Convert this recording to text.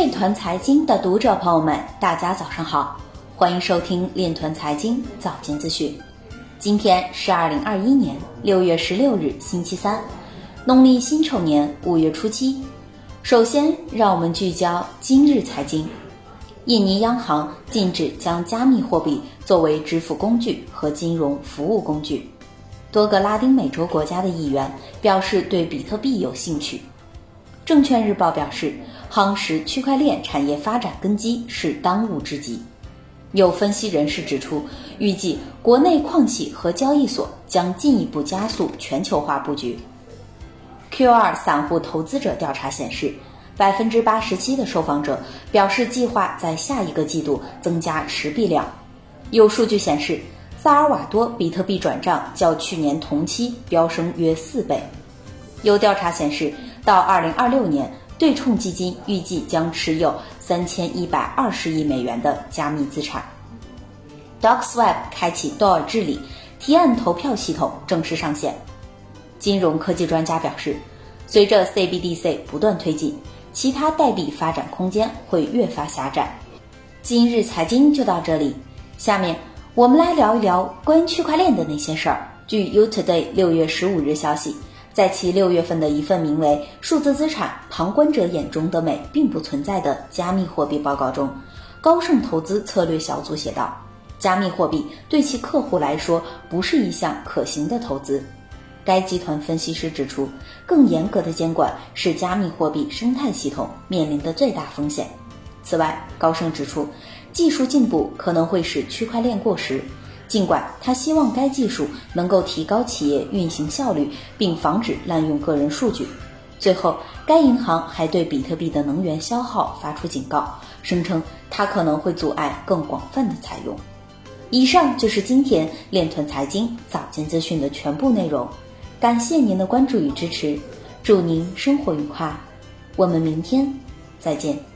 链团财经的读者朋友们，大家早上好，欢迎收听链团财经早间资讯。今天是二零二一年六月十六日，星期三，农历辛丑年五月初七。首先，让我们聚焦今日财经。印尼央行禁止将加密货币作为支付工具和金融服务工具。多个拉丁美洲国家的议员表示对比特币有兴趣。证券日报表示，夯实区块链产业发展根基是当务之急。有分析人士指出，预计国内矿企和交易所将进一步加速全球化布局。Q2 散户投资者调查显示，百分之八十七的受访者表示计划在下一个季度增加持币量。有数据显示，萨尔瓦多比特币转账较去年同期飙升约四倍。有调查显示，到二零二六年，对冲基金预计将持有三千一百二十亿美元的加密资产。DocsWeb 开启多尔治理提案投票系统正式上线。金融科技专家表示，随着 CBDC 不断推进，其他代币发展空间会越发狭窄。今日财经就到这里，下面我们来聊一聊关于区块链的那些事儿。据 U Today 六月十五日消息，在其六月份的一份名为《数字资产旁观者眼中的美并不存在》的加密货币报告中，高盛投资策略小组写道：“加密货币对其客户来说不是一项可行的投资。”该集团分析师指出，更严格的监管是加密货币生态系统面临的最大风险。此外，高盛指出，技术进步可能会使区块链过时，尽管他希望该技术能够提高企业运行效率，并防止滥用个人数据。最后，该银行还对比特币的能源消耗发出警告，声称它可能会阻碍更广泛的采用。以上就是今天链团财经早间资讯的全部内容。感谢您的关注与支持，祝您生活愉快，我们明天再见。